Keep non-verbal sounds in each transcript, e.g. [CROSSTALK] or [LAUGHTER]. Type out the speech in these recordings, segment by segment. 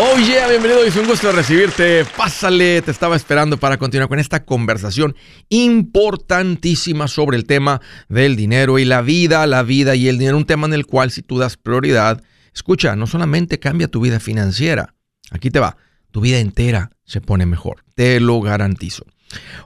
Oh yeah, bienvenido, es un gusto recibirte. Pásale, te estaba esperando para continuar con esta conversación importantísima sobre el tema del dinero y la vida, la vida y el dinero, un tema en el cual si tú das prioridad, escucha, no solamente cambia tu vida financiera, aquí te va, tu vida entera se pone mejor, te lo garantizo.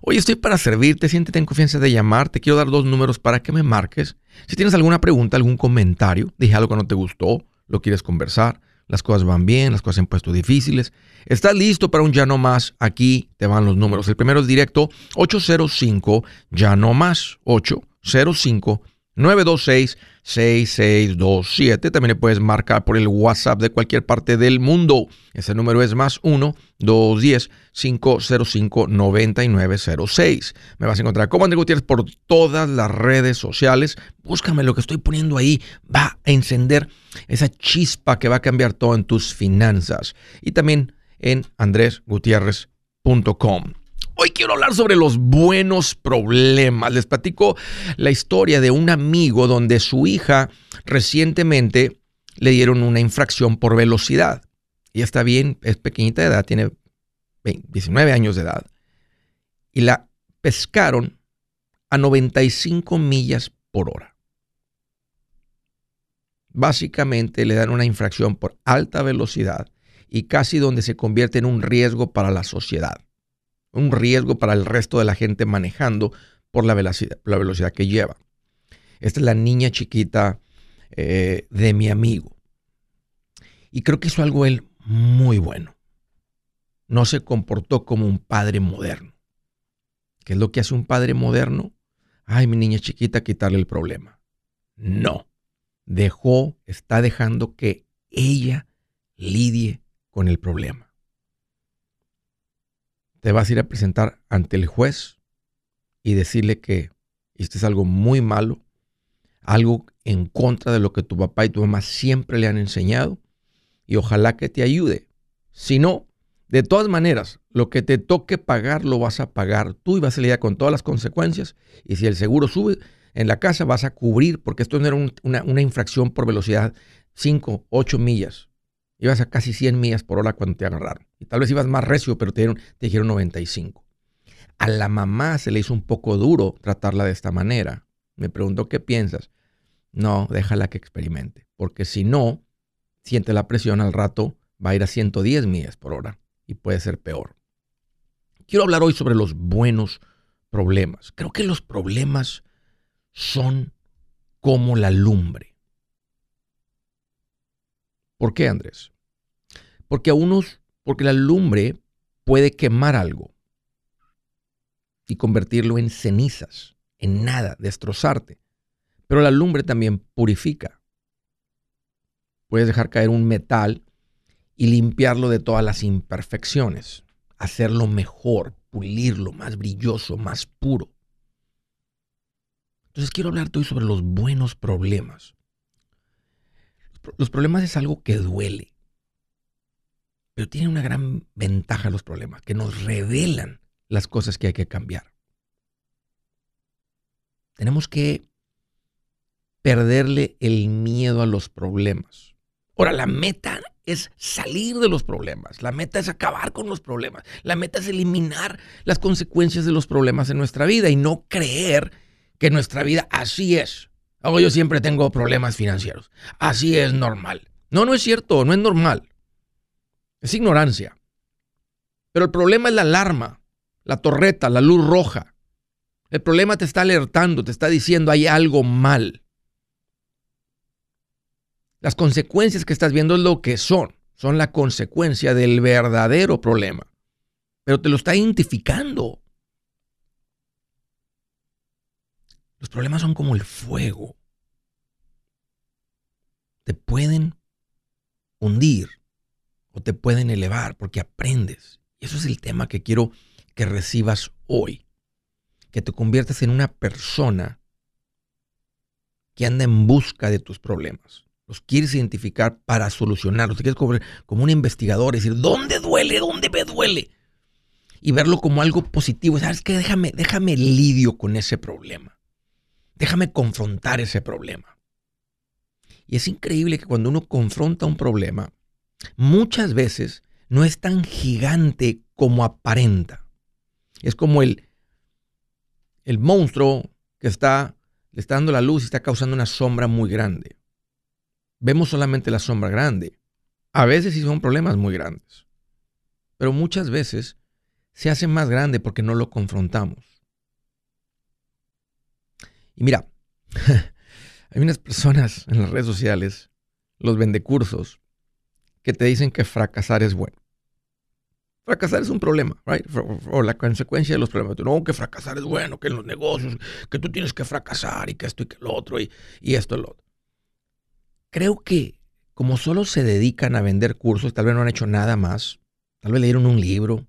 Hoy estoy para servirte, siéntete en confianza de llamar, te quiero dar dos números para que me marques. Si tienes alguna pregunta, algún comentario, dije algo que no te gustó, lo quieres conversar las cosas van bien, las cosas se han puesto difíciles. ¿Estás listo para un ya no más? Aquí te van los números. El primero es directo 805 ya no más 805 926-6627. También le puedes marcar por el WhatsApp de cualquier parte del mundo. Ese número es más 1-210-505-9906. Me vas a encontrar como André Gutiérrez por todas las redes sociales. Búscame lo que estoy poniendo ahí. Va a encender esa chispa que va a cambiar todo en tus finanzas. Y también en andresgutierrez.com. Hoy quiero hablar sobre los buenos problemas. Les platico la historia de un amigo donde su hija recientemente le dieron una infracción por velocidad. Y está bien, es pequeñita de edad, tiene 19 años de edad. Y la pescaron a 95 millas por hora. Básicamente le dan una infracción por alta velocidad y casi donde se convierte en un riesgo para la sociedad un riesgo para el resto de la gente manejando por la velocidad, la velocidad que lleva. Esta es la niña chiquita eh, de mi amigo. Y creo que hizo algo él muy bueno. No se comportó como un padre moderno. ¿Qué es lo que hace un padre moderno? Ay, mi niña chiquita, quitarle el problema. No. Dejó, está dejando que ella lidie con el problema te vas a ir a presentar ante el juez y decirle que esto es algo muy malo, algo en contra de lo que tu papá y tu mamá siempre le han enseñado y ojalá que te ayude. Si no, de todas maneras, lo que te toque pagar lo vas a pagar tú y vas a lidiar con todas las consecuencias y si el seguro sube en la casa vas a cubrir porque esto no era una, una infracción por velocidad 5, 8 millas ibas a casi 100 millas por hora cuando te agarraron. Y tal vez ibas más recio, pero te, dijeron 95. A la mamá se le hizo un poco duro tratarla de esta manera. Me preguntó, ¿qué piensas? No, déjala que experimente, porque si no, siente la presión al rato, va a ir a 110 millas por hora y puede ser peor. Quiero hablar hoy sobre los buenos problemas. Creo que los problemas son como la lumbre. ¿Por qué, Andrés? Porque a unos, porque la lumbre puede quemar algo y convertirlo en cenizas, en nada, destrozarte. Pero la lumbre también purifica. Puedes dejar caer un metal y limpiarlo de todas las imperfecciones, hacerlo mejor, pulirlo, más brilloso, más puro. Entonces quiero hablarte hoy sobre los buenos problemas. Los problemas es algo que duele. Pero tiene una gran ventaja los problemas, que nos revelan las cosas que hay que cambiar. Tenemos que perderle el miedo a los problemas. Ahora, la meta es salir de los problemas. La meta es acabar con los problemas. La meta es eliminar las consecuencias de los problemas en nuestra vida y no creer que nuestra vida así es. O yo siempre tengo problemas financieros. Así es normal. No, no es cierto, no es normal. Es ignorancia. Pero el problema es la alarma, la torreta, la luz roja. El problema te está alertando, te está diciendo hay algo mal. Las consecuencias que estás viendo es lo que son. Son la consecuencia del verdadero problema. Pero te lo está identificando. Los problemas son como el fuego. Te pueden hundir o te pueden elevar porque aprendes. Y eso es el tema que quiero que recibas hoy. Que te conviertas en una persona que anda en busca de tus problemas. Los quieres identificar para solucionarlos. Te quieres como, como un investigador, decir, ¿dónde duele? ¿Dónde me duele? Y verlo como algo positivo. ¿Sabes qué? Déjame, déjame lidio con ese problema. Déjame confrontar ese problema. Y es increíble que cuando uno confronta un problema, muchas veces no es tan gigante como aparenta. Es como el, el monstruo que está, le está dando la luz y está causando una sombra muy grande. Vemos solamente la sombra grande. A veces sí son problemas muy grandes. Pero muchas veces se hace más grande porque no lo confrontamos. Y mira, [LAUGHS] hay unas personas en las redes sociales, los vendecursos, que te dicen que fracasar es bueno. Fracasar es un problema, right? O la consecuencia de los problemas. No, que fracasar es bueno, que en los negocios, que tú tienes que fracasar y que esto y que lo otro y, y esto y lo otro. Creo que como solo se dedican a vender cursos, tal vez no han hecho nada más, tal vez leyeron un libro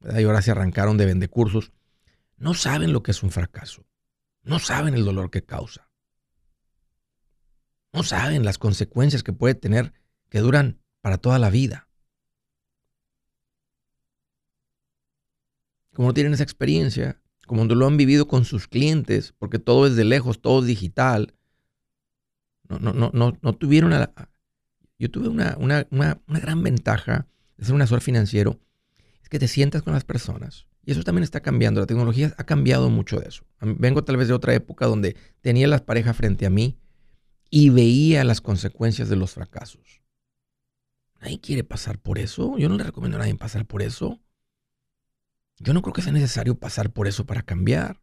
y ahora se arrancaron de vender cursos, no saben lo que es un fracaso. No saben el dolor que causa. No saben las consecuencias que puede tener que duran para toda la vida. Como no tienen esa experiencia, como no lo han vivido con sus clientes, porque todo es de lejos, todo es digital, no, no, no, no, no tuvieron... yo tuve una, una, una, una gran ventaja de ser un asesor financiero, es que te sientas con las personas. Y eso también está cambiando. La tecnología ha cambiado mucho de eso. Vengo tal vez de otra época donde tenía las parejas frente a mí y veía las consecuencias de los fracasos. Nadie quiere pasar por eso. Yo no le recomiendo a nadie pasar por eso. Yo no creo que sea necesario pasar por eso para cambiar.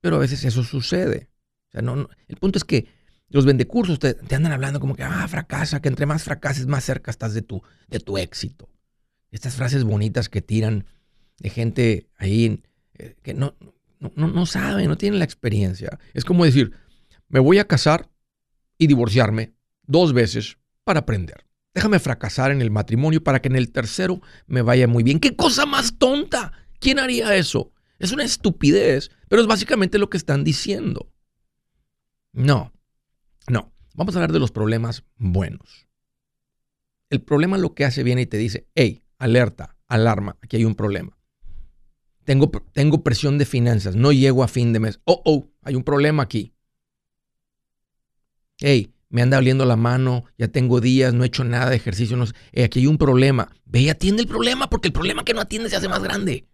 Pero a veces eso sucede. O sea, no, el punto es que los vendecursos te, te, andan hablando como que, ah, fracasa, que entre más fracases, más cerca estás de tu, de tu éxito. Estas frases bonitas que tiran de gente ahí eh, que no, no, no sabe, no tiene la experiencia. Es como decir, me voy a casar y divorciarme dos veces para aprender. Déjame fracasar en el matrimonio para que en el tercero me vaya muy bien. ¿Qué cosa más tonta? ¿Quién haría eso? Es una estupidez, pero es básicamente lo que están diciendo. No, no. Vamos a hablar de los problemas buenos. El problema lo que hace viene y te dice, hey, alerta, alarma, aquí hay un problema. Tengo, tengo presión de finanzas, no llego a fin de mes. Oh, oh, hay un problema aquí. Hey, me anda oliendo la mano, ya tengo días, no he hecho nada de ejercicio, no, eh, aquí hay un problema. Ve y atiende el problema, porque el problema que no atiende se hace más grande.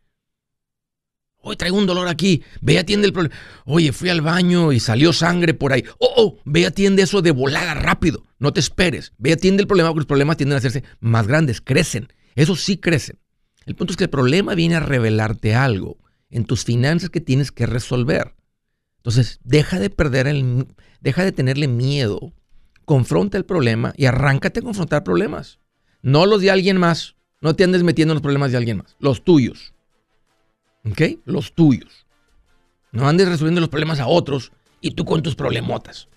Hoy traigo un dolor aquí, ve y atiende el problema. Oye, fui al baño y salió sangre por ahí. Oh, oh, ve y atiende eso de volada rápido, no te esperes. Ve y atiende el problema, porque los problemas tienden a hacerse más grandes, crecen. Eso sí crecen. El punto es que el problema viene a revelarte algo en tus finanzas que tienes que resolver. Entonces, deja de perder el, deja de tenerle miedo confronta el problema y arráncate a confrontar problemas. No los de alguien más. No te andes metiendo en los problemas de alguien más. Los tuyos. ¿Ok? Los tuyos. No andes resolviendo los problemas a otros y tú con tus problemotas.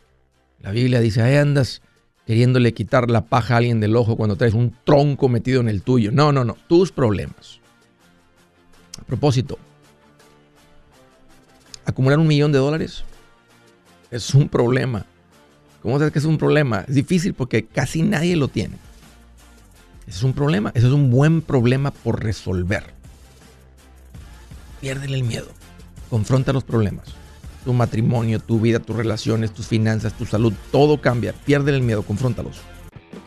La Biblia dice, ahí andas queriéndole quitar la paja a alguien del ojo cuando traes un tronco metido en el tuyo. No, no, no. Tus problemas. A propósito, acumular un millón de dólares es un problema. ¿Cómo sabes que es un problema? Es difícil porque casi nadie lo tiene. Ese es un problema. Ese es un buen problema por resolver. Piérdele el miedo. Confronta los problemas. Tu matrimonio, tu vida, tus relaciones, tus finanzas, tu salud, todo cambia. Piérdele el miedo, confróntalos.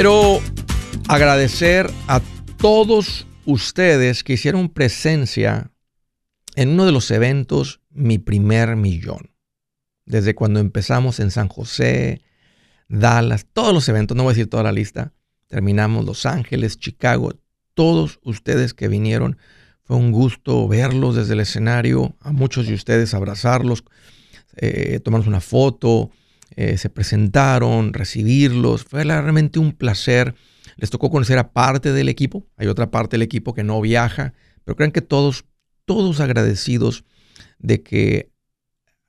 Quiero agradecer a todos ustedes que hicieron presencia en uno de los eventos Mi primer millón. Desde cuando empezamos en San José, Dallas, todos los eventos, no voy a decir toda la lista, terminamos Los Ángeles, Chicago, todos ustedes que vinieron, fue un gusto verlos desde el escenario, a muchos de ustedes abrazarlos, eh, tomarnos una foto, eh, se presentaron, recibirlos. Fue realmente un placer. Les tocó conocer a parte del equipo. Hay otra parte del equipo que no viaja, pero crean que todos, todos agradecidos de que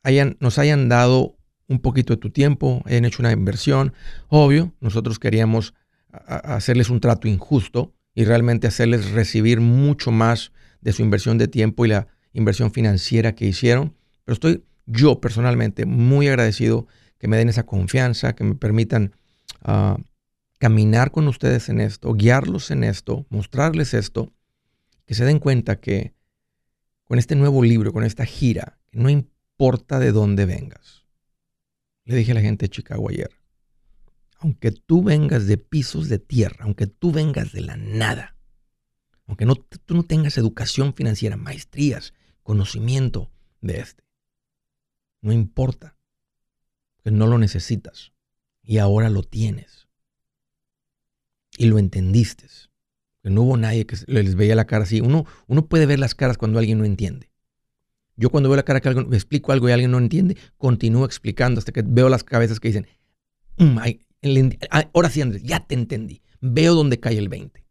hayan, nos hayan dado un poquito de tu tiempo, hayan hecho una inversión. Obvio, nosotros queríamos hacerles un trato injusto y realmente hacerles recibir mucho más de su inversión de tiempo y la inversión financiera que hicieron. Pero estoy yo personalmente muy agradecido que me den esa confianza, que me permitan ah, caminar con ustedes en esto, guiarlos en esto, mostrarles esto, que se den cuenta que con este nuevo libro, con esta gira, no importa de dónde vengas. Le dije a la gente de Chicago ayer, aunque tú vengas de pisos de tierra, aunque tú vengas de la nada, aunque no, tú no tengas educación financiera, maestrías, conocimiento de este, no importa que no lo necesitas y ahora lo tienes. Y lo entendiste. Que no hubo nadie que les veía la cara así. Uno, uno puede ver las caras cuando alguien no entiende. Yo cuando veo la cara que alguien, me explico algo y alguien no entiende, continúo explicando hasta que veo las cabezas que dicen, mm, ah, ahora sí Andrés, ya te entendí. Veo dónde cae el 20.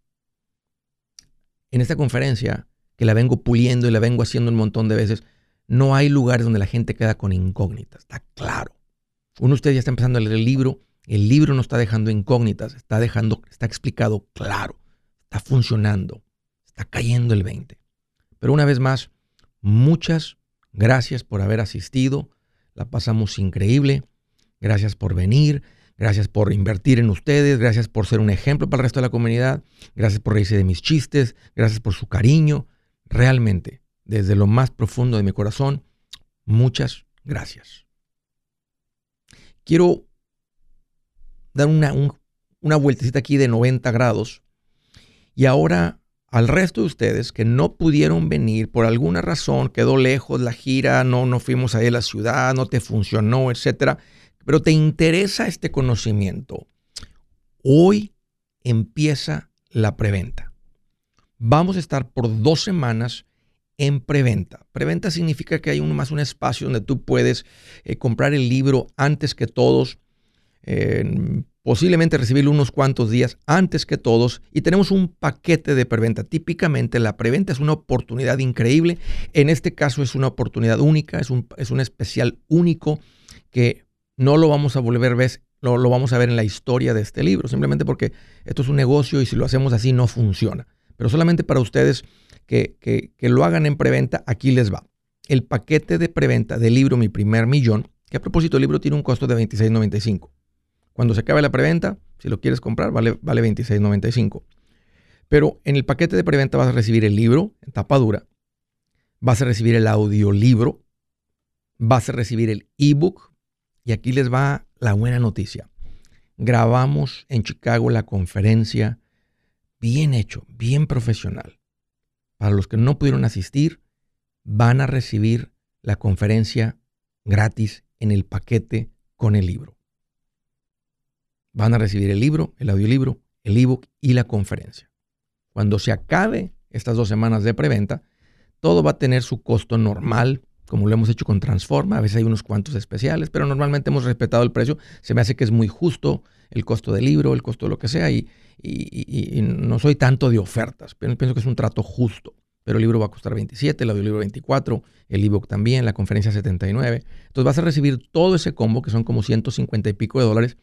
En esta conferencia, que la vengo puliendo y la vengo haciendo un montón de veces, no hay lugares donde la gente queda con incógnitas, está claro. Uno de ustedes ya está empezando a leer el libro, el libro no está dejando incógnitas, está dejando, está explicado claro, está funcionando, está cayendo el 20. Pero una vez más, muchas gracias por haber asistido, la pasamos increíble, gracias por venir, gracias por invertir en ustedes, gracias por ser un ejemplo para el resto de la comunidad, gracias por reírse de mis chistes, gracias por su cariño, realmente, desde lo más profundo de mi corazón, muchas gracias quiero dar una, una vueltecita aquí de 90 grados. Y ahora al resto de ustedes que no pudieron venir por alguna razón, quedó lejos la gira, no, no fuimos ahí a la ciudad, no te funcionó, etcétera, pero te interesa este conocimiento. Hoy empieza la preventa. Vamos a estar por dos semanas en preventa. Preventa significa que hay un, más un espacio donde tú puedes eh, comprar el libro antes que todos, posiblemente recibirlo unos cuantos días antes que todos y tenemos un paquete de preventa. Típicamente la preventa es una oportunidad increíble. En este caso es una oportunidad única, es un, es un especial único que no lo vamos a volver a ver, lo, lo vamos a ver en la historia de este libro, simplemente porque esto es un negocio y si lo hacemos así no funciona. Pero solamente para ustedes que, lo hagan en preventa, aquí les va. El paquete de preventa del libro Mi Primer Millón, que a propósito el libro tiene un costo de $26.95. Cuando se acabe la preventa, si lo quieres comprar, vale, vale $26.95. Pero en el paquete de preventa vas a recibir el libro en tapa dura, vas a recibir el audiolibro, vas a recibir el ebook y aquí les va la buena noticia. Grabamos en Chicago la conferencia bien hecho, bien profesional. Para los que no pudieron asistir, van a recibir la conferencia gratis en el paquete con el libro. Van a recibir el libro, el audiolibro, el ebook y la conferencia. Cuando se acabe estas dos semanas de preventa, todo va a tener su costo normal, como lo hemos hecho con Transforma. A veces hay unos cuantos especiales, pero normalmente hemos respetado el precio. Se me hace que es muy justo el costo del libro, el costo de lo que sea, y, no soy tanto de ofertas. Pienso que es un trato justo. Pero el libro va a costar 27, el audiolibro 24, el ebook también, la conferencia 79. Entonces vas a recibir todo ese combo, que son como 150 y pico de dólares,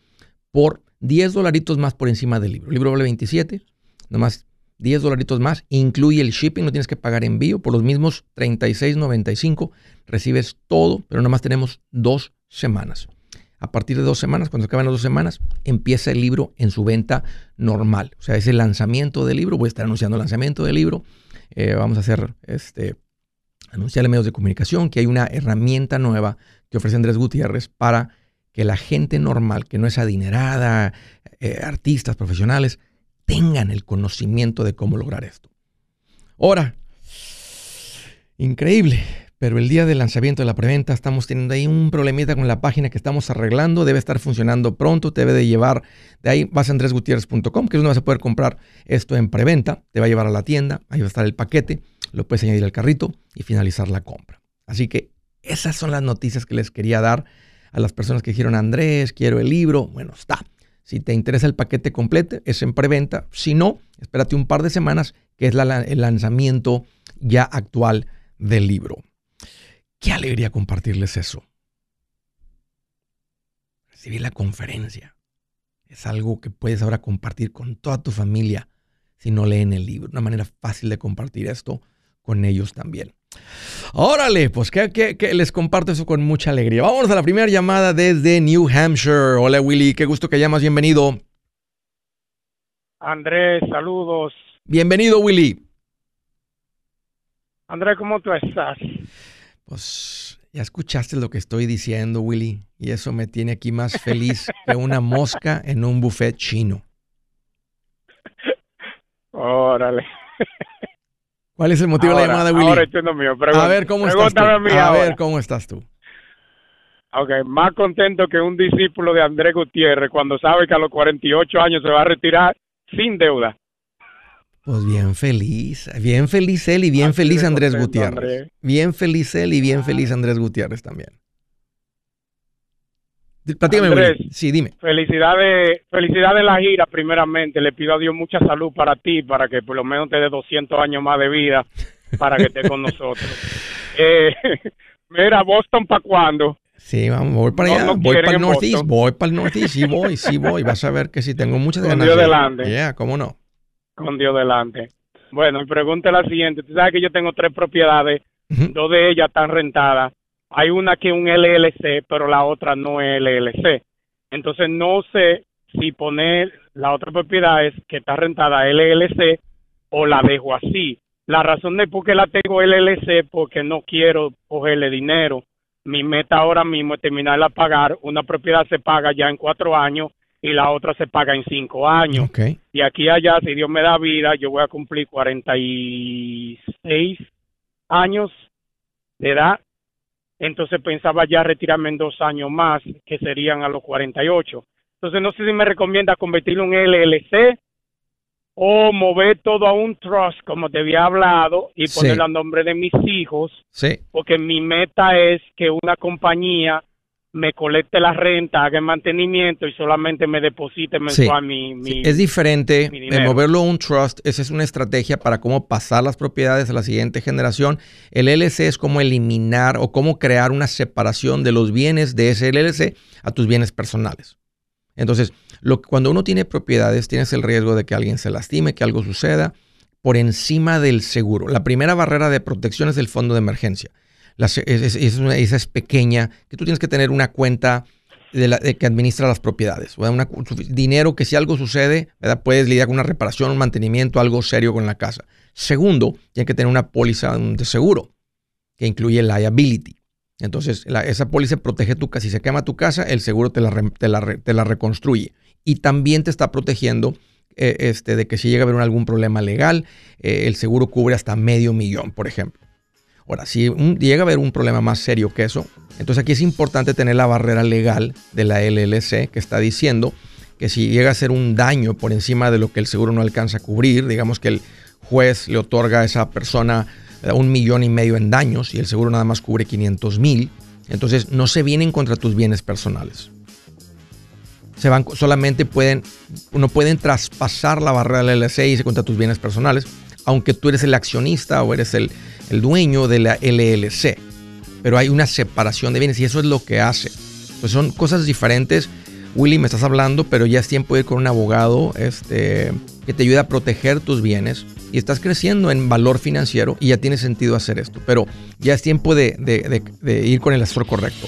por 10 dolaritos más por encima del libro. El libro vale 27, nomás 10 dolaritos más, incluye el shipping, no tienes que pagar envío, por los mismos 36.95 recibes todo, pero nomás tenemos dos semanas. A partir de dos semanas, cuando acaban las dos semanas, empieza el libro en su venta normal. O sea, es el lanzamiento del libro, voy a estar anunciando el lanzamiento del libro, eh, vamos a hacer, este, anunciarle medios de comunicación que hay una herramienta nueva que ofrece Andrés Gutiérrez para que la gente normal, que no es adinerada, eh, artistas, profesionales, tengan el conocimiento de cómo lograr esto. Ahora, increíble, pero el día del lanzamiento de la preventa estamos teniendo ahí un problemita con la página que estamos arreglando, debe estar funcionando pronto, te debe de llevar, de ahí vas a andresgutierrez.com, que es donde vas a poder comprar esto en preventa, te va a llevar a la tienda, ahí va a estar el paquete, lo puedes añadir al carrito y finalizar la compra. Así que esas son las noticias que les quería dar a las personas que dijeron, Andrés, quiero el libro. Bueno, está. Si te interesa el paquete completo, es en preventa. Si no, espérate un par de semanas, que es el lanzamiento ya actual del libro. Qué alegría compartirles eso. Recibir la conferencia. Es algo que puedes ahora compartir con toda tu familia si no leen el libro. Una manera fácil de compartir esto con ellos también. Órale, pues que, les comparto eso con mucha alegría. Vamos a la primera llamada desde New Hampshire. Hola Willy, qué gusto que llamas, bienvenido. Andrés, saludos. Bienvenido Willy. Andrés, ¿cómo tú estás? Pues ya escuchaste lo que estoy diciendo, Willy, y eso me tiene aquí más feliz que una mosca en un buffet chino. Órale. ¿Cuál es el motivo de la llamada, Willy? Ahora entiendo mío. a ver cómo estás tú. A, ver cómo estás tú. Ok, más contento que un discípulo de Andrés Gutiérrez cuando sabe que a los 48 años se va a retirar sin deuda. Pues bien feliz, bien feliz él y bien feliz Andrés Gutiérrez. Bien feliz él y bien feliz Andrés Gutiérrez también. Andrés, sí, dime. Felicidades, felicidades la gira, primeramente. Le pido a Dios mucha salud para ti, para que por lo menos te dé 200 años más de vida, para que esté con [LAUGHS] nosotros. Eh, [LAUGHS] mira, Boston, ¿para cuándo? Sí, vamos, voy para allá, voy para el Northeast, voy para el Northeast, sí voy, sí voy. Vas a ver que sí tengo muchas Con ganas. Dios delante. Yeah, ¿cómo no? Con Dios delante. Bueno, mi pregunta es la siguiente. Tú sabes que yo tengo tres propiedades, dos de ellas están rentadas hay una que es un LLC, pero la otra no es LLC. Entonces no sé si poner la otra propiedad es que está rentada LLC o la dejo así. La razón de por qué la tengo LLC porque no quiero cogerle dinero. Mi meta ahora mismo es terminarla a pagar. Una propiedad se paga ya en cuatro años y la otra se paga en cinco años. Y aquí allá, si Dios me da vida, yo voy a cumplir 46 años de edad entonces pensaba ya retirarme en dos años más, que serían a los 48. Entonces no sé si me recomienda convertirlo en LLC o mover todo a un trust, como te había hablado, y ponerlo a nombre de mis hijos. Sí. Porque mi meta es que una compañía me colecte la renta, haga el mantenimiento y solamente me deposite mensual mi, mi, Es diferente de moverlo a un trust, esa es una estrategia para cómo pasar las propiedades a la siguiente generación. El LLC es como eliminar o cómo crear una separación de los bienes de ese LLC a tus bienes personales. Entonces, lo, cuando uno tiene propiedades, tienes el riesgo de que alguien se lastime, que algo suceda por encima del seguro. La primera barrera de protección es el fondo de emergencia esa es, pequeña, que tú tienes que tener una cuenta de, que administra las propiedades, un dinero que si algo sucede, puedes lidiar con una reparación, un mantenimiento, algo serio con la casa. Segundo, tienes que tener una póliza de seguro que incluye liability. Entonces, esa póliza protege tu casa. Si se quema tu casa, el seguro te la, te la, reconstruye. Y también te está protegiendo eh, este, de que si llega a haber algún problema legal, eh, el seguro cubre hasta medio millón, por ejemplo. Ahora, si llega a haber un problema más serio que eso, entonces aquí es importante tener la barrera legal de la LLC que está diciendo que si llega a ser un daño por encima de lo que el seguro no alcanza a cubrir, digamos que el juez le otorga a esa persona eh, un millón y medio en daños y el seguro nada más cubre 500 mil, entonces no se vienen contra tus bienes personales. Se van, solamente pueden, no pueden traspasar la barrera del LLC y se contra tus bienes personales, aunque tú eres el accionista o eres el, el dueño de la LLC. Pero hay una separación de bienes y eso es lo que hace. Pues son cosas diferentes Willy, me estás hablando, pero ya es tiempo de ir con un abogado este, que te ayude a proteger tus bienes y estás creciendo en valor financiero y ya tiene sentido hacer esto. Pero ya es tiempo de, de ir con el asesor correcto.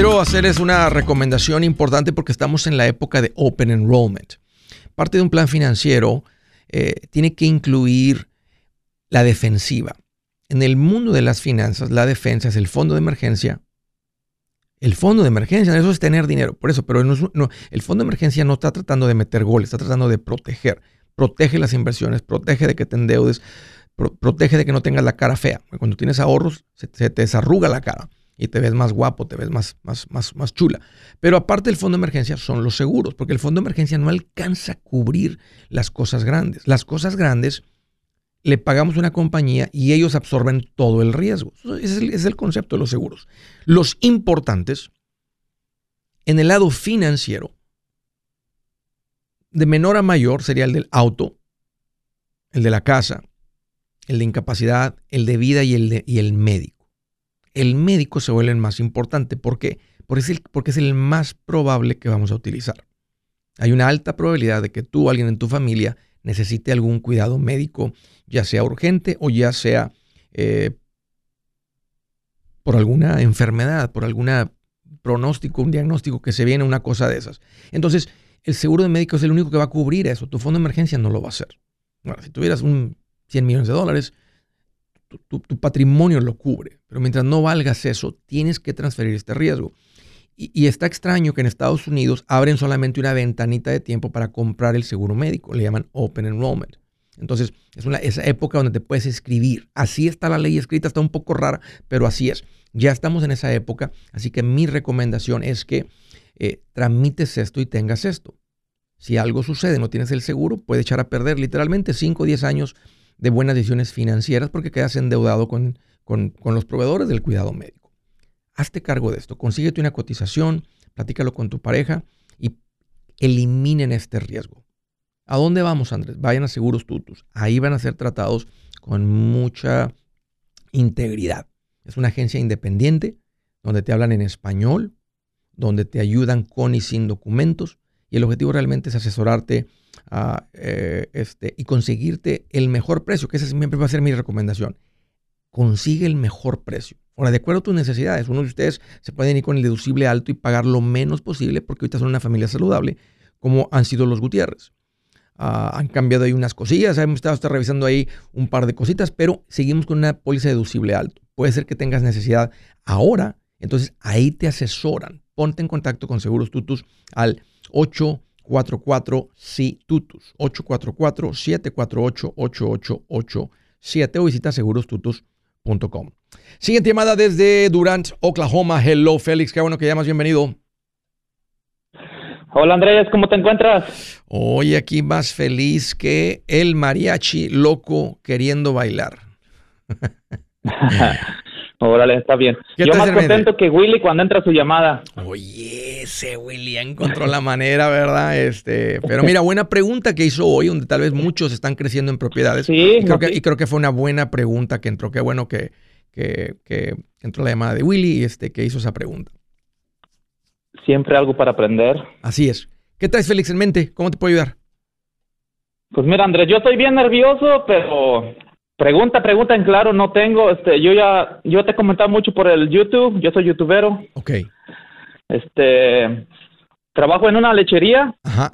Quiero hacerles una recomendación importante porque estamos en la época de Open Enrollment. Parte de un plan financiero eh, tiene que incluir la defensiva. En el mundo de las finanzas, la defensa es el fondo de emergencia. El fondo de emergencia, eso es tener dinero. Por eso, pero el fondo de emergencia no está tratando de meter goles, está tratando de proteger. Protege las inversiones, protege de que te endeudes, protege de que no tengas la cara fea. Cuando tienes ahorros, se te desarruga la cara y te ves más guapo, te ves más, más, más, más chula. Pero aparte del fondo de emergencia son los seguros, porque el fondo de emergencia no alcanza a cubrir las cosas grandes. Las cosas grandes le pagamos una compañía y ellos absorben todo el riesgo. Ese es el, concepto de los seguros. Los importantes, en el lado financiero, de menor a mayor sería el del auto, el de la casa, el de incapacidad, el de vida y el, de, y el médico el médico se vuelve el más importante. ¿Por qué? Porque es, el, porque es el más probable que vamos a utilizar. Hay una alta probabilidad de que tú o alguien en tu familia necesite algún cuidado médico, ya sea urgente o ya sea eh, por alguna enfermedad, por algún pronóstico, un diagnóstico que se viene, una cosa de esas. Entonces, el seguro de médico es el único que va a cubrir eso. Tu fondo de emergencia no lo va a hacer. Bueno, si tuvieras un 100 millones de dólares, tu, patrimonio lo cubre, pero mientras no valgas eso, tienes que transferir este riesgo. Y, está extraño que en Estados Unidos abren solamente una ventanita de tiempo para comprar el seguro médico, le llaman Open Enrollment. Entonces, es una, esa época donde te puedes escribir. Así está la ley escrita, está un poco rara, pero así es. Ya estamos en esa época, así que mi recomendación es que eh, tramites esto y tengas esto. Si algo sucede, no tienes el seguro, puede echar a perder literalmente 5 o 10 años de buenas decisiones financieras porque quedas endeudado con, con, los proveedores del cuidado médico. Hazte cargo de esto, consíguete una cotización, platícalo con tu pareja y eliminen este riesgo. ¿A dónde vamos, Andrés? Vayan a Seguros Tutus. Ahí van a ser tratados con mucha integridad. Es una agencia independiente donde te hablan en español, donde te ayudan con y sin documentos y el objetivo realmente es asesorarte eh, este, y conseguirte el mejor precio, que esa siempre va a ser mi recomendación. Consigue el mejor precio. Ahora, de acuerdo a tus necesidades, uno de ustedes se pueden ir con el deducible alto y pagar lo menos posible porque ahorita son una familia saludable, como han sido los Gutiérrez. Ah, han cambiado ahí unas cosillas, hemos estado revisando ahí un par de cositas, pero seguimos con una póliza deducible alto. Puede ser que tengas necesidad ahora, entonces ahí te asesoran. Ponte en contacto con Seguros Tutus al 8 844-SI-TUTUS, 844-748-8887 o visita segurostutus.com. Siguiente llamada desde Durant, Oklahoma. Hello, Félix, qué bueno que llamas, bienvenido. Hola Andrés, ¿cómo te encuentras? Hoy aquí más feliz que el mariachi loco queriendo bailar. [LAUGHS] Órale, está bien. Yo más contento que Willy cuando entra su llamada. Oye, ese Willy encontró la manera, ¿verdad? Este, pero mira, buena pregunta que hizo hoy, donde tal vez muchos están creciendo en propiedades. Sí. Y creo, que, y creo que fue una buena pregunta que entró. Qué bueno que, que, que entró la llamada de Willy, este, que hizo esa pregunta siempre algo para aprender. Así es. ¿Qué traes, Félix, en mente? ¿Cómo te puedo ayudar? Pues mira, Andrés, yo estoy bien nervioso, pero pregunta, pregunta en claro no tengo. Este, yo ya, yo te he comentado mucho por el YouTube. Yo soy youtubero. Ok. Este, trabajo en una lechería. Ajá.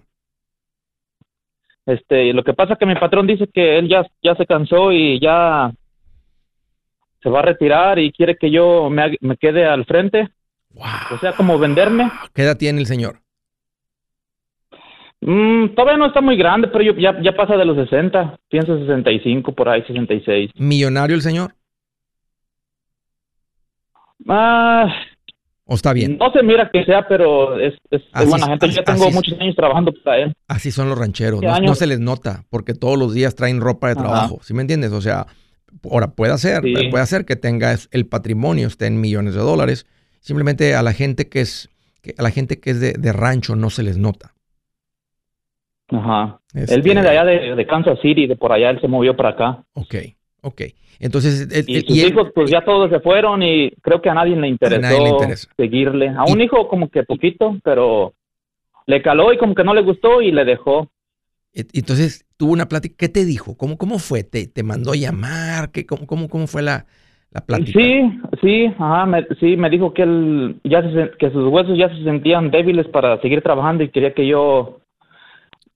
Este, lo que pasa es que mi patrón dice que él ya, ya se cansó y ya se va a retirar y quiere que yo me, me quede al frente. O sea, como venderme. ¿Qué edad tiene el señor? Mm, todavía no está muy grande, pero yo, ya, ya pasa de los 60. Pienso 65, por ahí 66. ¿Millonario el señor? Ah. ¿O está bien? No se mira que sea, pero es, es, buena gente. Yo tengo muchos años trabajando para él. Así son los rancheros. No, se les nota porque todos los días traen ropa de trabajo. ¿Sí me entiendes? O sea, ahora puede ser, puede ser que tenga el patrimonio, esté en millones de dólares Simplemente a la gente que es, a la gente que es de, rancho no se les nota. Ajá. él viene de este allá de, Kansas City, de por allá, él se movió para acá. Ok, ok. Entonces, y sus hijos, pues ya todos se fueron y creo que a nadie le interesó seguirle. A un hijo como que poquito, pero le caló y como que no le gustó y le dejó. Entonces, tuvo una plática, ¿qué te dijo? ¿Cómo, cómo fue? ¿Te, te mandó llamar? ¿Qué, cómo, cómo, cómo fue la, Sí, sí, ajá, me, sí, me dijo que él, ya que sus huesos ya se sentían débiles para seguir trabajando y quería que yo,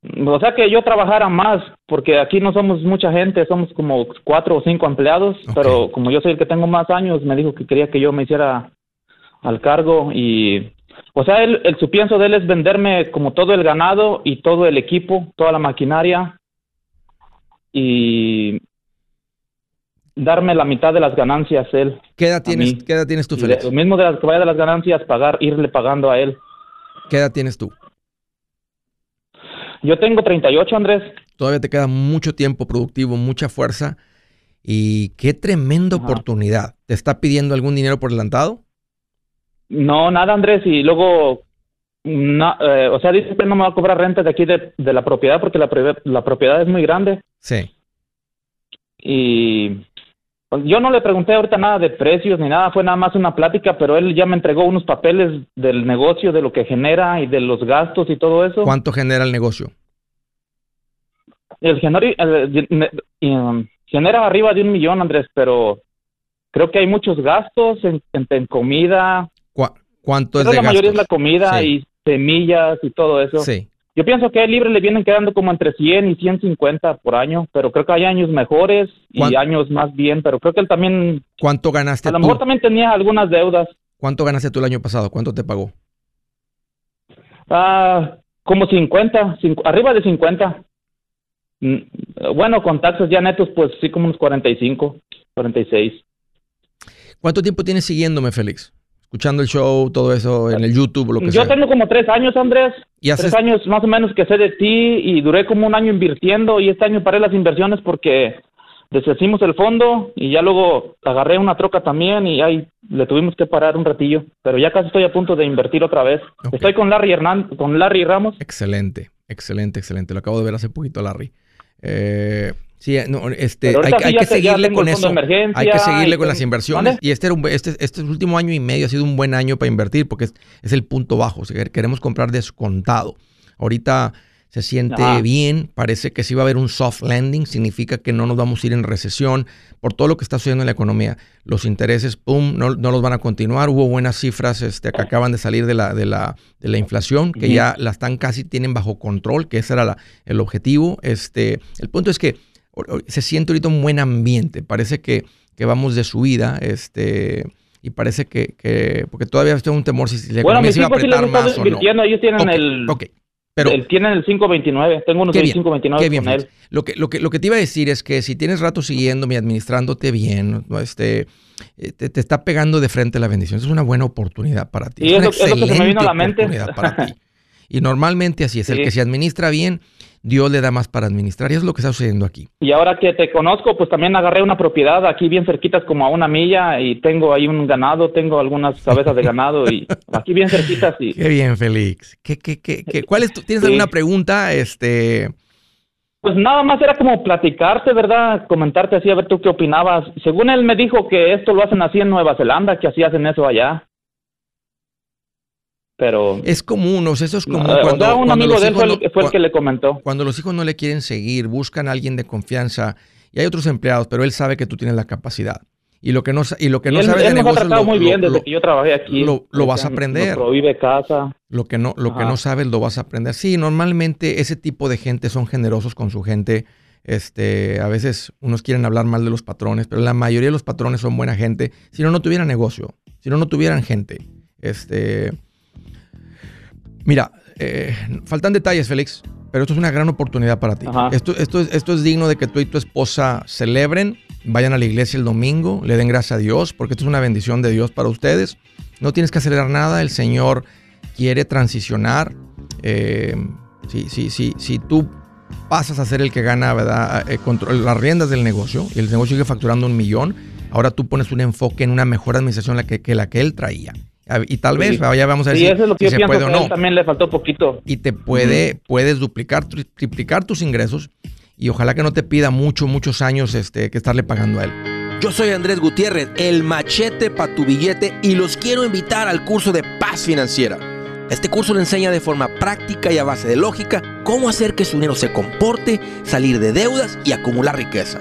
o sea, que yo trabajara más, porque aquí no somos mucha gente, somos como cuatro o cinco empleados, pero como yo soy el que tengo más años, me dijo que quería que yo me hiciera al cargo y, o sea, él, el, su pienso de él es venderme como todo el ganado y todo el equipo, toda la maquinaria y darme la mitad de las ganancias él. ¿Qué edad tienes, ¿qué edad tienes tú, Félix? lo mismo de las que vaya de las ganancias, pagar, irle pagando a él. ¿Qué edad tienes tú? Yo tengo 38, Andrés. Todavía te queda mucho tiempo productivo, mucha fuerza. Y qué tremenda oportunidad. ¿Te está pidiendo algún dinero por adelantado? No, nada, Andrés. Y luego, eh, o sea, dice que no me va a cobrar renta de aquí de, la propiedad porque la, la propiedad es muy grande. Sí. Y yo no le pregunté ahorita nada de precios ni nada, fue nada más una plática, pero él ya me entregó unos papeles del negocio, de lo que genera y de los gastos y todo eso. ¿Cuánto genera el negocio? El, um, genera arriba de un millón, Andrés, pero creo que hay muchos gastos en, comida. ¿Cuánto es de La mayoría es la comida y semillas y todo eso. Sí. Yo pienso que libre le vienen quedando como entre 100 y 150 por año, pero creo que hay años mejores y años más bien, pero creo que él también... ¿Cuánto ganaste A lo mejor también tenía algunas deudas. ¿Cuánto ganaste tú el año pasado? ¿Cuánto te pagó? Ah, como 50, arriba de 50. Mm, bueno, con taxes ya netos, pues sí, como unos 45, 46. ¿Cuánto tiempo tienes siguiéndome, Félix? Escuchando el show, todo eso en el YouTube, lo que sea. Yo tengo como tres años, Andrés. ¿Y Tres años más o menos que sé de ti y duré como un año invirtiendo y este año paré las inversiones porque deshacimos el fondo y ya luego agarré una troca también y ahí le tuvimos que parar un ratillo, pero ya casi estoy a punto de invertir otra vez. Estoy con Larry Hernán, con Larry Ramos. Excelente, excelente, excelente. Lo acabo de ver hace poquito, Larry. Eh, Sí, no, este, hay, que seguirle con eso. Hay que seguirle con las inversiones. Y este, este, este último año y medio ha sido un buen año para invertir porque es, el punto bajo. queremos comprar descontado. Ahorita se siente bien, parece que sí va a haber un soft landing, significa que no nos vamos a ir en recesión por todo lo que está sucediendo en la economía. Los intereses, pum, no, los van a continuar. Hubo buenas cifras este, que acaban de salir de la, de la, de la inflación, que ya la están casi tienen bajo control, que ese era el objetivo. Este, el punto es que se siente ahorita un buen ambiente, parece que, que vamos de subida, este y parece que, porque todavía tengo un temor si la bueno, economía va a apretar más o no. Ellos tienen el pero, el, tienen el 529, tengo unos 529 con él. Lo que, lo, que, lo que te iba a decir es que si tienes rato siguiéndome, administrándote bien, este, eh, te, está pegando de frente la bendición. es una buena oportunidad para ti. Y es, es, lo, que se me vino a la mente. Para ti. [LAUGHS] Y normalmente así es. El que se administra bien, Dios le da más para administrar. Y es lo que está sucediendo aquí. Y ahora que te conozco, pues también agarré una propiedad aquí bien cerquitas, como a una milla, y tengo ahí un ganado, tengo algunas cabezas de ganado, y [LAUGHS] aquí bien cerquitas. Y... Qué bien, Félix. ¿Qué, qué, qué, qué? ¿Cuál es tu, ¿Tienes alguna pregunta? Este... Pues nada más era como platicarte, ¿verdad? Comentarte así, a ver tú qué opinabas. Según él me dijo que esto lo hacen así en Nueva Zelanda, que así hacen eso allá pero es común, o sea, eso es común cuando, un amigo de él fue, el, que le comentó. Cuando los hijos no le quieren seguir, buscan a alguien de confianza y hay otros empleados, pero él sabe que tú tienes la capacidad. Y lo que no, y lo que no sabe de negocio lo, muy bien desde que yo trabajé aquí. Lo, vas a aprender. prohíbe casa. Lo que no, lo que no sabes lo vas a aprender. Sí, normalmente ese tipo de gente son generosos con su gente. Este, a veces unos quieren hablar mal de los patrones, pero la mayoría de los patrones son buena gente. Si no, no tuvieran negocio. Si no, no tuvieran gente. Este, Mira, eh, faltan detalles, Félix, pero esto es una gran oportunidad para ti. Esto, esto, es, esto es digno de que tú y tu esposa celebren, vayan a la iglesia el domingo, le den gracias a Dios, porque esto es una bendición de Dios para ustedes. No tienes que acelerar nada, el Señor quiere transicionar. Eh, si, si, si, si tú pasas a ser el que gana ¿verdad? Eh, las riendas del negocio y el negocio sigue facturando un millón, ahora tú pones un enfoque en una mejor administración que la que él traía. Y tal vez, ya vamos a decir si se puede o no. también le faltó poquito. Y te puede, puedes duplicar, triplicar tus ingresos y ojalá que no te pida mucho, muchos años este, que estarle pagando a él. Yo soy Andrés Gutiérrez, el machete para tu billete y los quiero invitar al curso de paz financiera. Este curso le enseña de forma práctica y a base de lógica cómo hacer que su dinero se comporte, salir de deudas y acumular riqueza.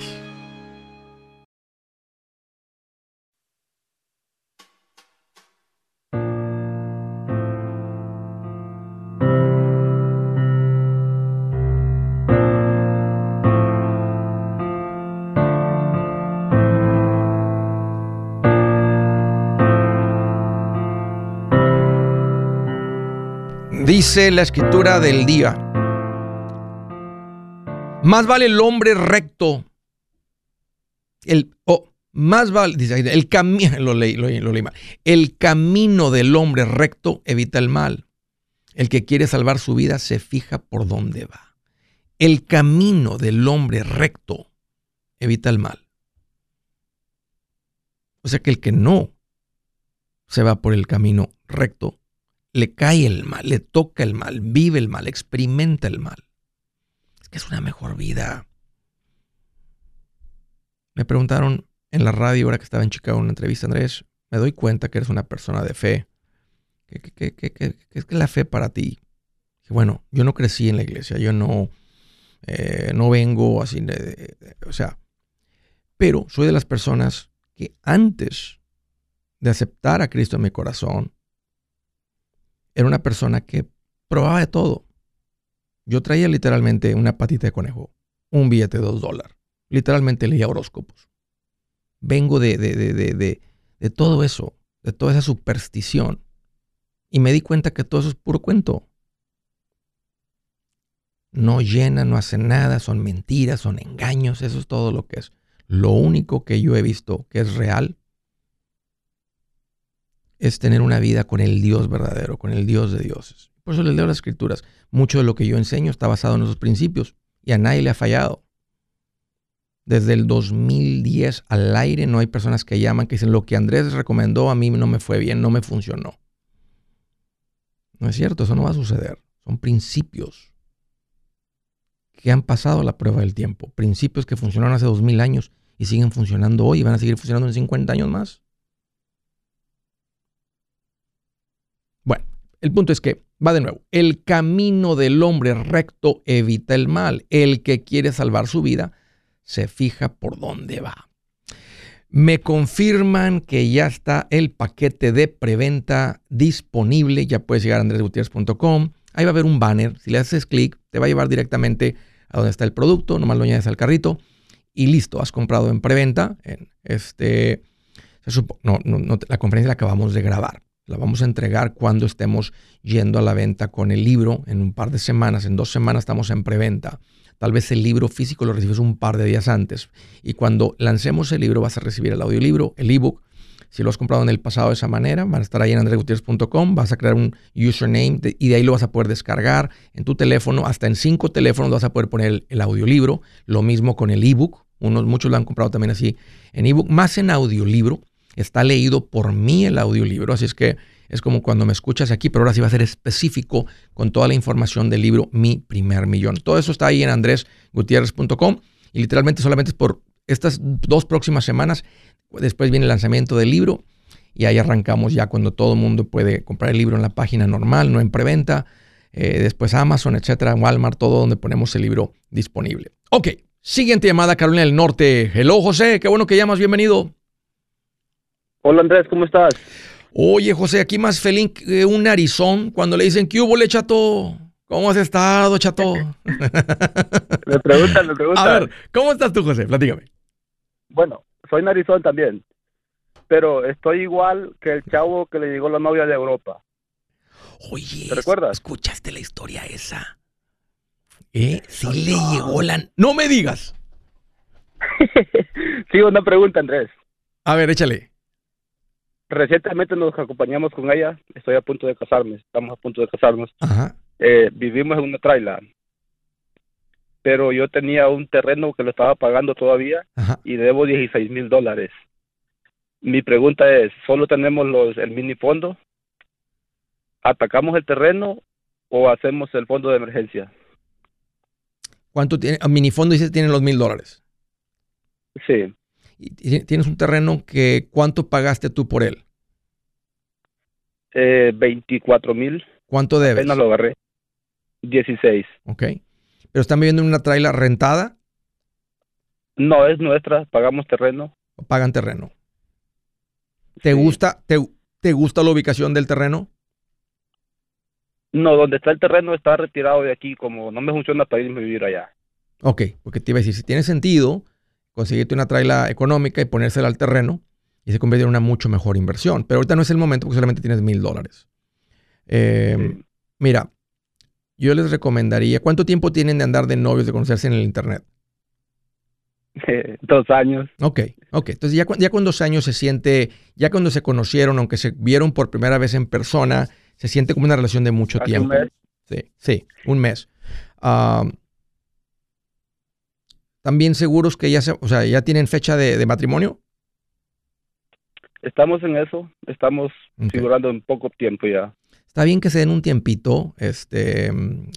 Dice la escritura del día, más vale el hombre recto, el, más vale, el camino, [LAUGHS] lo leí, lo, el camino del hombre recto evita el mal. El que quiere salvar su vida se fija por dónde va. El camino del hombre recto evita el mal. O sea que el que no se va por el camino recto le cae el mal, le toca el mal, vive el mal, experimenta el mal. Es que es una mejor vida. Me preguntaron en la radio, ahora que estaba en Chicago en una entrevista, Andrés, me doy cuenta que eres una persona de fe. ¿Qué, es que la fe para ti? bueno, yo no crecí en la iglesia, yo no, eh, no vengo así, o sea, pero soy de las personas que antes de aceptar a Cristo en mi corazón, era una persona que probaba de todo. Yo traía literalmente una patita de conejo, un billete de dos dólares. Literalmente leía horóscopos. Vengo de, de, de, de, todo eso, de toda esa superstición. Y me di cuenta que todo eso es puro cuento. No llena, no hace nada, son mentiras, son engaños, eso es todo lo que es. Lo único que yo he visto que es real es tener una vida con el Dios verdadero, con el Dios de dioses. Por eso les leo las escrituras. Mucho de lo que yo enseño está basado en esos principios y a nadie le ha fallado. Desde el 2010 al aire no hay personas que llaman que dicen lo que Andrés recomendó a mí no me fue bien, no me funcionó. No es cierto, eso no va a suceder. Son principios que han pasado la prueba del tiempo. Principios que funcionaron hace 2000 años y siguen funcionando hoy y van a seguir funcionando en 50 años más. Bueno, el punto es que, va de nuevo, el camino del hombre recto evita el mal. El que quiere salvar su vida se fija por dónde va. Me confirman que ya está el paquete de preventa disponible. Ya puedes llegar a andresgutierrez.com. Ahí va a haber un banner. Si le haces clic, te va a llevar directamente a donde está el producto. Nomás lo añades al carrito y listo. Has comprado en preventa. En este, no, no, la conferencia la acabamos de grabar. La vamos a entregar cuando estemos yendo a la venta con el libro en un par de semanas. En dos semanas estamos en preventa. Tal vez el libro físico lo recibes un par de días antes. Y cuando lancemos el libro vas a recibir el audiolibro, el ebook. Si lo has comprado en el pasado de esa manera, van a estar ahí en andresgutierrez.com, vas a crear un username y de ahí lo vas a poder descargar en tu teléfono. Hasta en cinco teléfonos vas a poder poner el, audiolibro. Lo mismo con el ebook. Unos, muchos lo han comprado también así en ebook, más en audiolibro. Está leído por mí el audiolibro, así es que es como cuando me escuchas aquí, pero ahora sí va a ser específico con toda la información del libro Mi Primer Millón. Todo eso está ahí en andresgutierrez.com y literalmente solamente es por estas dos próximas semanas. Después viene el lanzamiento del libro y ahí arrancamos ya cuando todo el mundo puede comprar el libro en la página normal, no en preventa. Eh, después Amazon, etcétera, Walmart, todo donde ponemos el libro disponible. Ok, siguiente llamada, Carolina del Norte. Hello, José, qué bueno que llamas, bienvenido. Hola Andrés, ¿cómo estás? Oye, José, aquí más feliz que un narizón cuando le dicen, ¿qué hubo, le chato? ¿Cómo has estado, chato? [LAUGHS] me preguntan, me preguntan. A ver, ¿cómo estás tú, José? Platícame. Bueno, soy narizón también, pero estoy igual que el chavo que le llegó la novia de Europa. Oye, ¿te recuerdas? ¿Escuchaste la historia esa? ¿Eh? Sí le llegó la... No me digas. [LAUGHS] sí, una pregunta, Andrés. A ver, échale recientemente nos acompañamos con ella, estoy a punto de casarme, estamos a punto de casarnos. Eh, vivimos en una traila, pero yo tenía un terreno que lo estaba pagando todavía y debo 16 mil dólares. Mi pregunta es, ¿solo tenemos los, el mini fondo? ¿Atacamos el terreno o hacemos el fondo de emergencia? ¿Cuánto tiene? El mini fondo dice tiene los mil dólares. Sí tienes un terreno que, ¿cuánto pagaste tú por él? Eh, 24 mil. ¿Cuánto debes? Apenas lo agarré. 16. Ok. ¿Pero están viviendo en una traila rentada? No, es nuestra. Pagamos terreno. pagan terreno? ¿Te gusta te, te gusta la ubicación del terreno? No, donde está el terreno está retirado de aquí, como no me funciona para irme a vivir allá. Ok, porque te iba a decir, si tiene sentido, conseguirte una traila económica y ponérsela al terreno y se convierte en una mucho mejor inversión. Pero ahorita no es el momento porque solamente tienes mil dólares. Em, mira, yo les recomendaría, ¿cuánto tiempo tienen de andar de novios, de conocerse en el Internet? [LAUGHS] dos años. Ok, ok. Entonces ya, ya con dos años se siente, ya cuando se conocieron, aunque se vieron por primera vez en persona, se siente como una relación de mucho tiempo. Sí, sí, un mes. ¿También seguros que ya se, o sea, ya tienen fecha de, matrimonio? Estamos en eso, estamos figurando en poco tiempo ya. Está bien que se den un tiempito, este,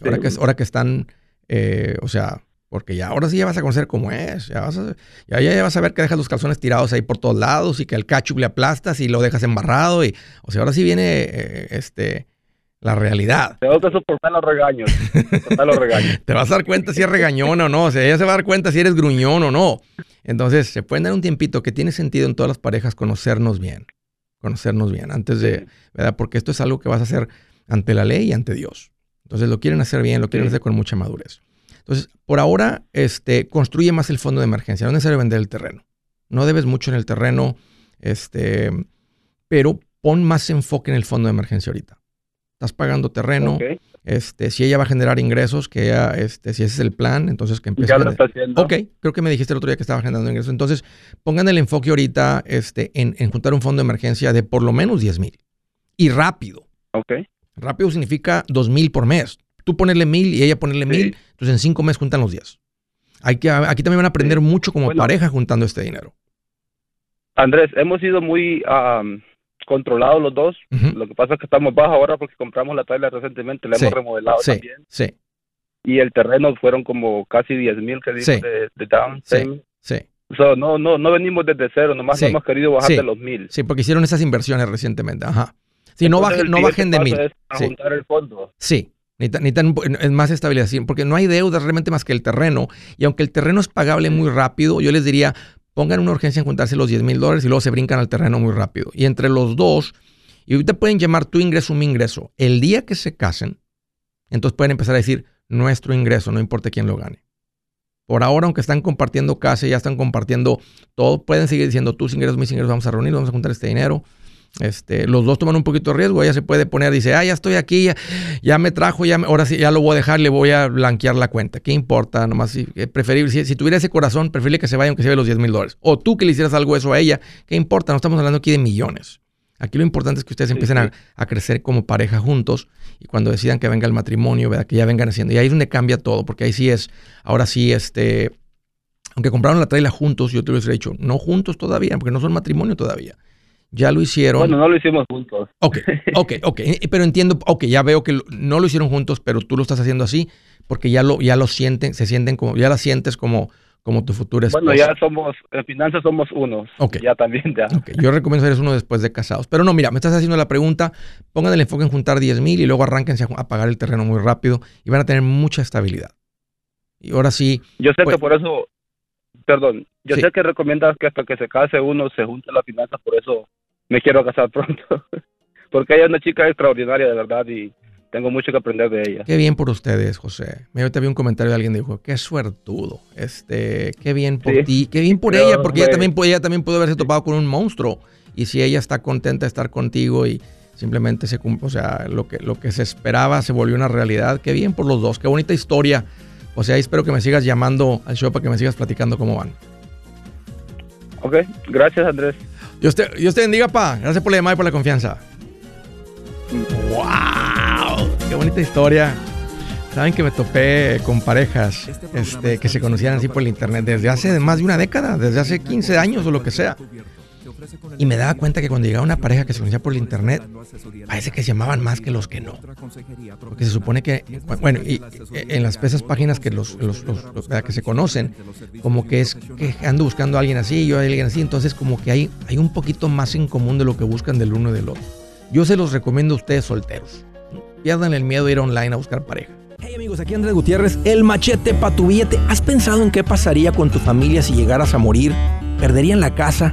ahora, que, ahora que están, eh, o sea, porque ya ahora sí ya vas a conocer cómo es, ya vas a, ya, ya vas a ver que dejas los calzones tirados ahí por todos lados y que el cachup le aplastas y lo dejas embarrado y, o sea, ahora sí viene, eh, este, la realidad. Tengo que soportar los regaños. los regaños. [LAUGHS] Te vas a dar cuenta si es regañón o no. O sea, ella se va a dar cuenta si eres gruñón o no. Entonces, se pueden dar un tiempito que tiene sentido en todas las parejas conocernos bien. Conocernos bien antes de, ¿verdad? Porque esto es algo que vas a hacer ante la ley y ante Dios. Entonces, lo quieren hacer bien, lo quieren hacer con mucha madurez. Entonces, por ahora, este, construye más el fondo de emergencia. No es necesario vender el terreno. No debes mucho en el terreno, este, pero pon más enfoque en el fondo de emergencia ahorita estás pagando terreno, Este, si ella va a generar ingresos, que ella, este, si ese es el plan, entonces que empiece. Ya lo está haciendo. Ok, creo que me dijiste el otro día que estaba generando ingresos. Entonces, pongan el enfoque ahorita este, en, en juntar un fondo de emergencia de por lo menos 10 mil. Y rápido. Ok. Rápido significa 2 mil por mes. Tú ponerle mil y ella ponerle mil, entonces en cinco meses juntan los 10. Hay que, aquí también van a aprender mucho como pareja juntando este dinero. Andrés, hemos sido muy controlados los dos. Lo que pasa es que estamos bajos ahora porque compramos la trailer recientemente, la hemos remodelado también. Sí. Y el terreno fueron como casi 10 mil que dice de, de, down Sí. sí. no, no, no venimos desde cero, nomás hemos querido bajar de los mil. Sí, porque hicieron esas inversiones recientemente. Ajá. Sí, no bajen, no bajen de mil. sí. juntar el fondo. Sí, Necesitan, es más estabilización, porque no hay deuda realmente más que el terreno. Y aunque el terreno es pagable muy rápido, yo les diría, pongan una urgencia en juntarse los 10 mil dólares y luego se brincan al terreno muy rápido. Y entre los dos, y ahorita pueden llamar tu ingreso mi ingreso. El día que se casen, entonces pueden empezar a decir nuestro ingreso, no importa quién lo gane. Por ahora, aunque están compartiendo casa, ya están compartiendo todo, pueden seguir diciendo tus ingresos, mis ingresos, vamos a reunir, vamos a juntar este dinero. Este, los dos toman un poquito de riesgo, ella se puede poner, dice, ah, ya estoy aquí, ya, me trajo, ya ahora sí, ya lo voy a dejar, le voy a blanquear la cuenta. ¿Qué importa? Nomás si, es preferible, si, tuviera ese corazón, preferible que se vaya aunque se ve los 10 mil dólares. O tú que le hicieras algo eso a ella, ¿qué importa? No estamos hablando aquí de millones. Aquí lo importante es que ustedes empiecen A, crecer como pareja juntos y cuando decidan que venga el matrimonio, ¿verdad? que ya vengan haciendo. Y ahí es donde cambia todo, porque ahí sí es, ahora sí, este, aunque compraron la traila juntos, yo te lo hubiera dicho, no juntos todavía, porque no son matrimonio todavía ya lo hicieron. Bueno, no lo hicimos juntos. Ok, ok, ok. [LAUGHS] Pero entiendo, ok, ya veo que no lo hicieron juntos, pero tú lo estás haciendo así porque ya lo, ya lo sienten, se sienten como, ya la sientes como, como tu futuro esposa. Bueno, ya somos, en finanzas somos unos. Ok. Ya también, ya. Ok, yo recomiendo ser uno después de casados. Pero no, mira, me estás haciendo la pregunta, pongan el enfoque en juntar 10 mil y luego arránquense a, pagar el terreno muy rápido y van a tener mucha estabilidad. Y ahora sí. Yo sé que pues por eso, perdón, yo sé que recomiendas que hasta que se case uno se junte la finanza, por eso me quiero casar pronto. [LAUGHS] Porque ella es una chica extraordinaria, de verdad, y tengo mucho que aprender de ella. Qué bien por ustedes, José. Me vi un comentario de alguien que dijo, qué suertudo. Este, qué bien por ti, qué bien por ella, porque ella también, ella también pudo haberse topado con un monstruo. Y si ella está contenta de estar contigo y simplemente se o sea, lo que, lo que se esperaba se volvió una realidad. Qué bien por los dos, qué bonita historia. O sea, espero que me sigas llamando al show para que me sigas platicando cómo van. Ok, gracias Andrés. Dios te, Dios te bendiga, pa. Gracias por la llamada y por la confianza. ¡Wow! ¡Qué bonita historia! Saben que me topé con parejas este, que se conocían así por el internet desde hace más de una década, desde hace 15 años o lo que sea. Y me daba cuenta que cuando llegaba una pareja que se conocía por el internet, parece que se llamaban más que los que no. Porque se supone que, bueno, y, en las pesas páginas que los, los, que se conocen, como que es que ando buscando a alguien así, yo a alguien así, entonces como que hay, hay un poquito más en común de lo que buscan del uno y del otro. Yo se los recomiendo a ustedes solteros. Pierdan el miedo de ir online a buscar pareja. Hey amigos, aquí Andrés Gutiérrez, el machete para tu billete. ¿Has pensado en qué pasaría con tu familia si llegaras a morir? ¿Perderían la casa?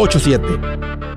87